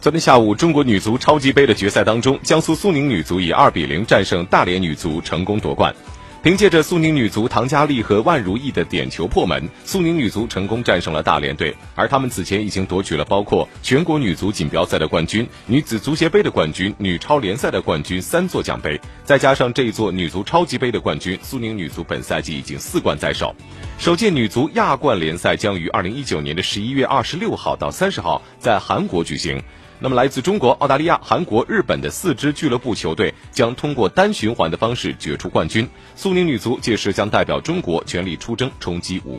昨天下午，中国女足超级杯的决赛当中，江苏苏宁女足以二比零战胜大连女足，成功夺冠。凭借着苏宁女足唐佳丽和万如意的点球破门，苏宁女足成功战胜了大连队。而他们此前已经夺取了包括全国女足锦标赛的冠军、女子足协杯的冠军、女超联赛的冠军三座奖杯，再加上这一座女足超级杯的冠军，苏宁女足本赛季已经四冠在手。首届女足亚冠联赛将于二零一九年的十一月二十六号到三十号在韩国举行。那么，来自中国、澳大利亚、韩国、日本的四支俱乐部球队将通过单循环的方式决出冠军。苏宁女足届时将代表中国全力出征，冲击五。